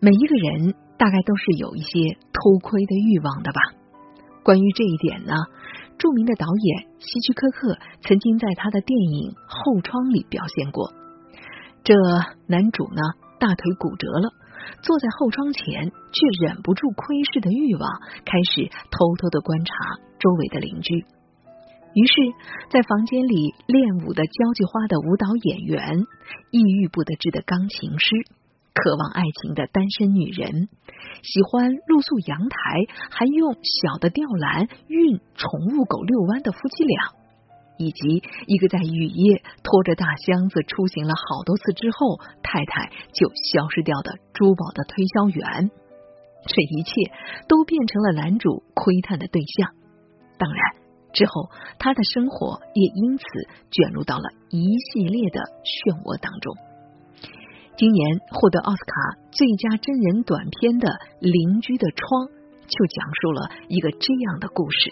每一个人大概都是有一些偷窥的欲望的吧。关于这一点呢，著名的导演希区柯克曾经在他的电影《后窗》里表现过。这男主呢，大腿骨折了，坐在后窗前，却忍不住窥视的欲望，开始偷偷的观察周围的邻居。于是，在房间里练舞的交际花的舞蹈演员，抑郁不得志的钢琴师，渴望爱情的单身女人，喜欢露宿阳台还用小的吊篮运宠物狗遛弯的夫妻俩，以及一个在雨夜拖着大箱子出行了好多次之后，太太就消失掉的珠宝的推销员，这一切都变成了男主窥探的对象。当然。之后，他的生活也因此卷入到了一系列的漩涡当中。今年获得奥斯卡最佳真人短片的《邻居的窗》就讲述了一个这样的故事：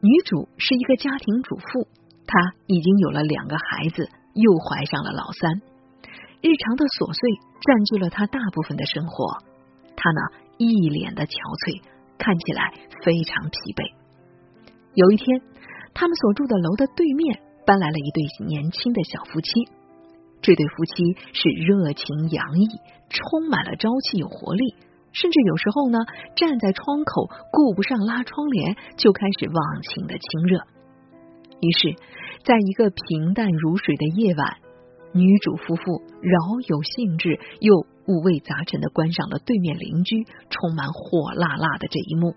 女主是一个家庭主妇，她已经有了两个孩子，又怀上了老三。日常的琐碎占据了她大部分的生活，她呢一脸的憔悴，看起来非常疲惫。有一天，他们所住的楼的对面搬来了一对年轻的小夫妻。这对夫妻是热情洋溢，充满了朝气，有活力，甚至有时候呢，站在窗口顾不上拉窗帘，就开始忘情的亲热。于是，在一个平淡如水的夜晚，女主夫妇饶有兴致又五味杂陈的观赏了对面邻居充满火辣辣的这一幕。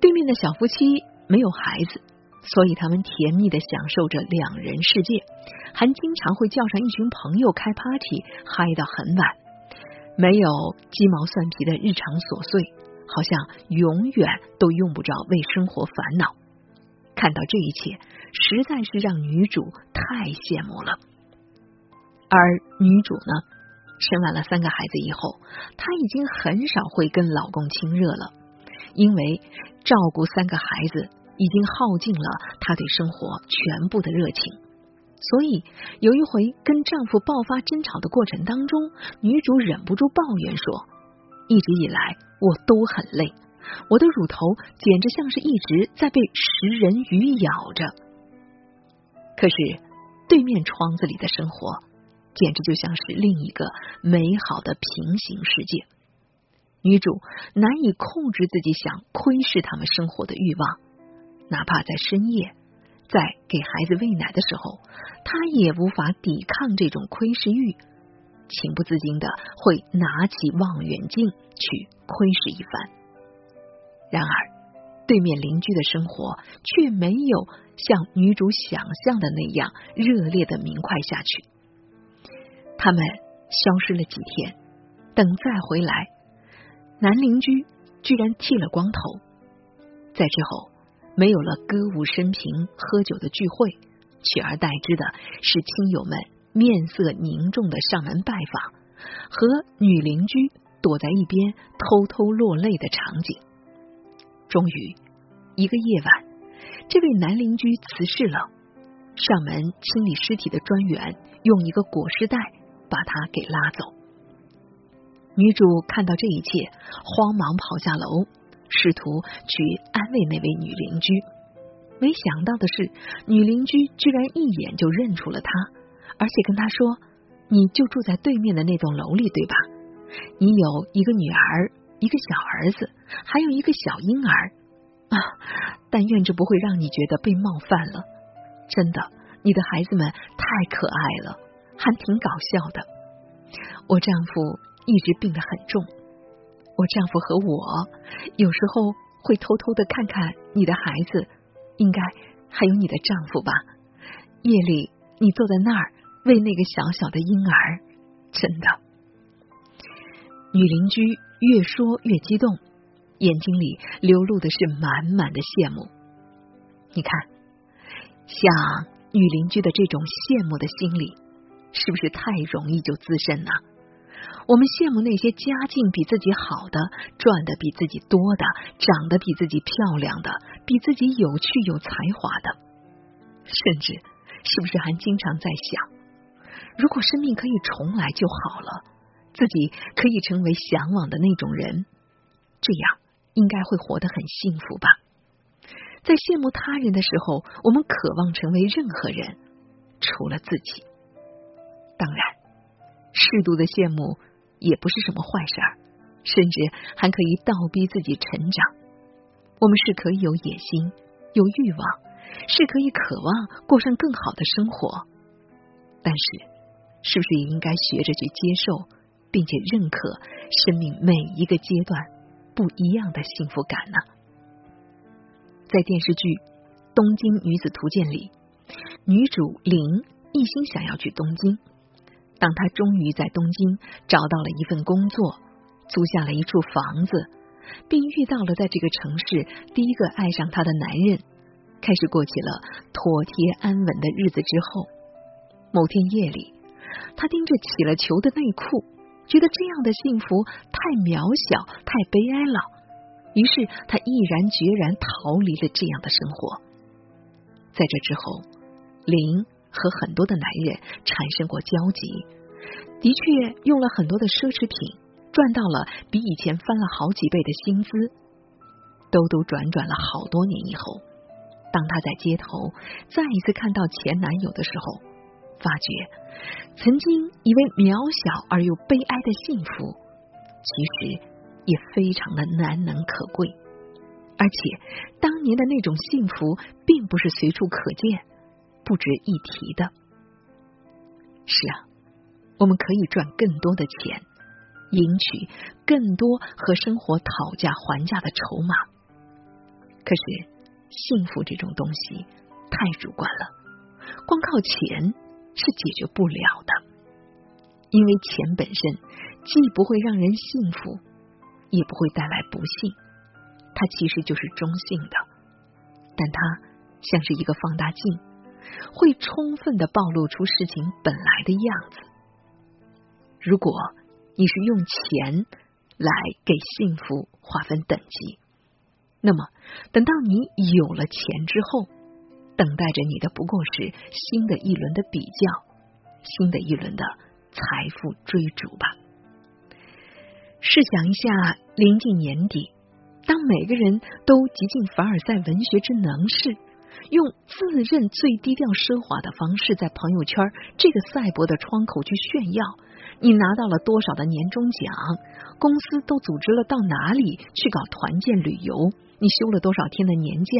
对面的小夫妻没有孩子，所以他们甜蜜的享受着两人世界，还经常会叫上一群朋友开 party，嗨到很晚。没有鸡毛蒜皮的日常琐碎，好像永远都用不着为生活烦恼。看到这一切，实在是让女主太羡慕了。而女主呢，生完了三个孩子以后，她已经很少会跟老公亲热了。因为照顾三个孩子已经耗尽了她对生活全部的热情，所以有一回跟丈夫爆发争吵的过程当中，女主忍不住抱怨说：“一直以来我都很累，我的乳头简直像是一直在被食人鱼咬着。可是对面窗子里的生活，简直就像是另一个美好的平行世界。”女主难以控制自己想窥视他们生活的欲望，哪怕在深夜，在给孩子喂奶的时候，她也无法抵抗这种窥视欲，情不自禁的会拿起望远镜去窥视一番。然而，对面邻居的生活却没有像女主想象的那样热烈的明快下去。他们消失了几天，等再回来。男邻居居然剃了光头，在之后没有了歌舞升平、喝酒的聚会，取而代之的是亲友们面色凝重的上门拜访，和女邻居躲在一边偷偷落泪的场景。终于，一个夜晚，这位男邻居辞世了，上门清理尸体的专员用一个裹尸袋把他给拉走。女主看到这一切，慌忙跑下楼，试图去安慰那位女邻居。没想到的是，女邻居居然一眼就认出了他，而且跟他说：“你就住在对面的那栋楼里，对吧？你有一个女儿，一个小儿子，还有一个小婴儿啊！但愿这不会让你觉得被冒犯了。真的，你的孩子们太可爱了，还挺搞笑的。我丈夫。”一直病得很重，我丈夫和我有时候会偷偷的看看你的孩子，应该还有你的丈夫吧。夜里你坐在那儿喂那个小小的婴儿，真的。女邻居越说越激动，眼睛里流露的是满满的羡慕。你看，像女邻居的这种羡慕的心理，是不是太容易就滋生呢？我们羡慕那些家境比自己好的、赚的比自己多的、长得比自己漂亮的、比自己有趣有才华的，甚至是不是还经常在想，如果生命可以重来就好了？自己可以成为向往的那种人，这样应该会活得很幸福吧。在羡慕他人的时候，我们渴望成为任何人，除了自己。当然，适度的羡慕也不是什么坏事儿，甚至还可以倒逼自己成长。我们是可以有野心、有欲望，是可以渴望过上更好的生活。但是，是不是也应该学着去接受，并且认可生命每一个阶段不一样的幸福感呢？在电视剧《东京女子图鉴》里，女主林一心想要去东京。让她终于在东京找到了一份工作，租下了一处房子，并遇到了在这个城市第一个爱上她的男人，开始过起了妥帖安稳的日子之后，某天夜里，她盯着起了球的内裤，觉得这样的幸福太渺小、太悲哀了。于是，她毅然决然逃离了这样的生活。在这之后，林。和很多的男人产生过交集，的确用了很多的奢侈品，赚到了比以前翻了好几倍的薪资。兜兜转转了好多年以后，当她在街头再一次看到前男友的时候，发觉曾经以为渺小而又悲哀的幸福，其实也非常的难能可贵，而且当年的那种幸福并不是随处可见。不值一提的。是啊，我们可以赚更多的钱，赢取更多和生活讨价还价的筹码。可是，幸福这种东西太主观了，光靠钱是解决不了的。因为钱本身既不会让人幸福，也不会带来不幸，它其实就是中性的，但它像是一个放大镜。会充分的暴露出事情本来的样子。如果你是用钱来给幸福划分等级，那么等到你有了钱之后，等待着你的不过是新的一轮的比较，新的一轮的财富追逐吧。试想一下，临近年底，当每个人都极尽凡尔赛文学之能事。用自认最低调奢华的方式，在朋友圈这个赛博的窗口去炫耀，你拿到了多少的年终奖？公司都组织了到哪里去搞团建旅游？你休了多少天的年假？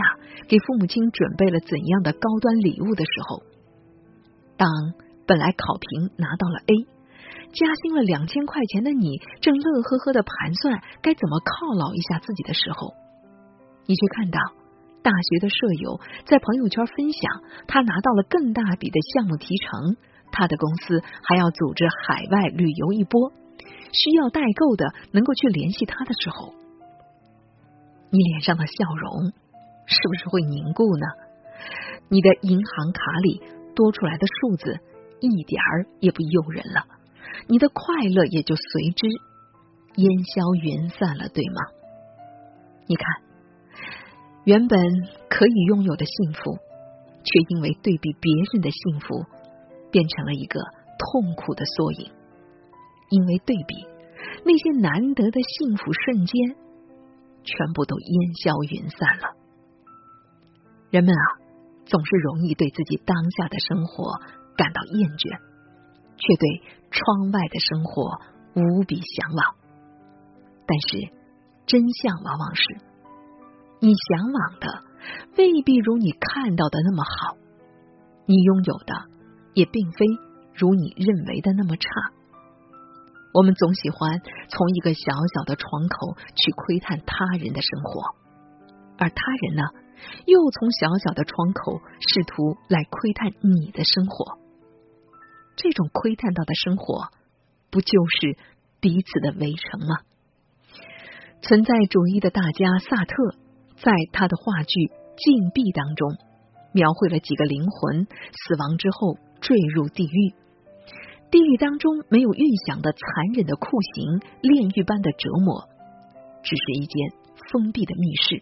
给父母亲准备了怎样的高端礼物的时候，当本来考评拿到了 A，加薪了两千块钱的你，正乐呵呵的盘算该怎么犒劳一下自己的时候，你却看到。大学的舍友在朋友圈分享，他拿到了更大笔的项目提成，他的公司还要组织海外旅游一波，需要代购的能够去联系他的时候，你脸上的笑容是不是会凝固呢？你的银行卡里多出来的数字一点儿也不诱人了，你的快乐也就随之烟消云散了，对吗？你看。原本可以拥有的幸福，却因为对比别人的幸福，变成了一个痛苦的缩影。因为对比那些难得的幸福瞬间，全部都烟消云散了。人们啊，总是容易对自己当下的生活感到厌倦，却对窗外的生活无比向往。但是，真相往往是。你向往的未必如你看到的那么好，你拥有的也并非如你认为的那么差。我们总喜欢从一个小小的窗口去窥探他人的生活，而他人呢，又从小小的窗口试图来窥探你的生活。这种窥探到的生活，不就是彼此的围城吗？存在主义的大家萨特。在他的话剧《禁闭》当中，描绘了几个灵魂死亡之后坠入地狱，地狱当中没有预想的残忍的酷刑、炼狱般的折磨，只是一间封闭的密室。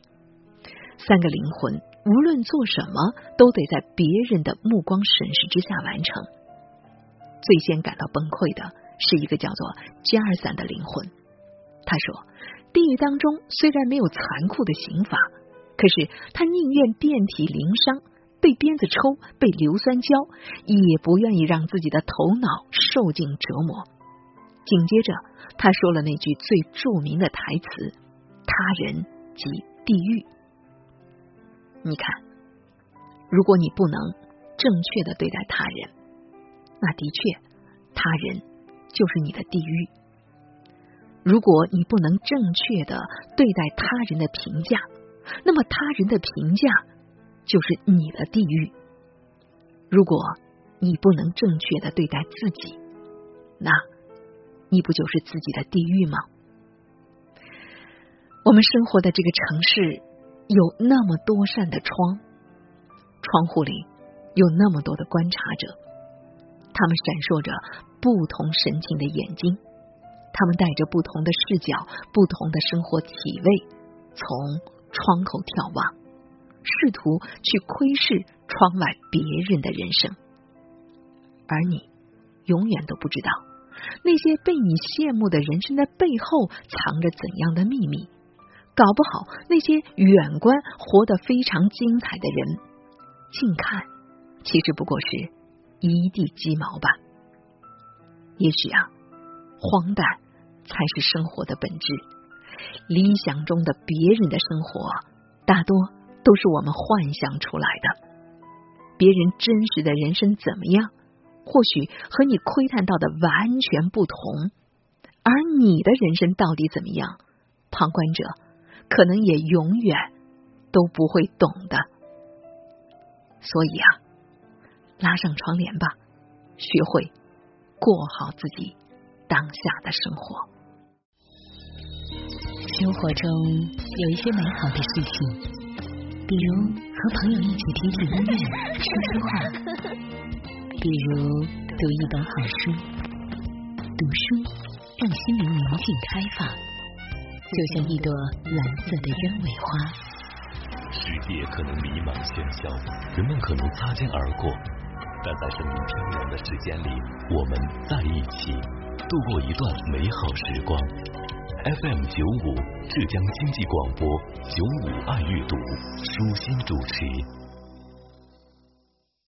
三个灵魂无论做什么，都得在别人的目光审视之下完成。最先感到崩溃的是一个叫做加尔散的灵魂。他说，地狱当中虽然没有残酷的刑罚，可是他宁愿遍体鳞伤，被鞭子抽，被硫酸浇，也不愿意让自己的头脑受尽折磨。紧接着，他说了那句最著名的台词：“他人即地狱。”你看，如果你不能正确的对待他人，那的确，他人就是你的地狱。如果你不能正确的对待他人的评价，那么他人的评价就是你的地狱。如果你不能正确的对待自己，那你不就是自己的地狱吗？我们生活的这个城市。有那么多扇的窗，窗户里有那么多的观察者，他们闪烁着不同神情的眼睛，他们带着不同的视角、不同的生活体味，从窗口眺望，试图去窥视窗外别人的人生，而你永远都不知道那些被你羡慕的人生的背后藏着怎样的秘密。搞不好那些远观活得非常精彩的人，近看其实不过是一地鸡毛吧。也许啊，荒诞才是生活的本质。理想中的别人的生活，大多都是我们幻想出来的。别人真实的人生怎么样，或许和你窥探到的完全不同。而你的人生到底怎么样，旁观者。可能也永远都不会懂的，所以啊，拉上窗帘吧，学会过好自己当下的生活。生活中有一些美好的事情，比如和朋友一起听听音乐、说说话，比如读一本好书。读书让心灵宁静开放。就像一朵蓝色的鸢尾花。世界可能迷茫喧嚣，人们可能擦肩而过，但在生命飘然的时间里，我们在一起度过一段美好时光。FM 九五，浙江经济广播，九五爱阅读，舒心主持。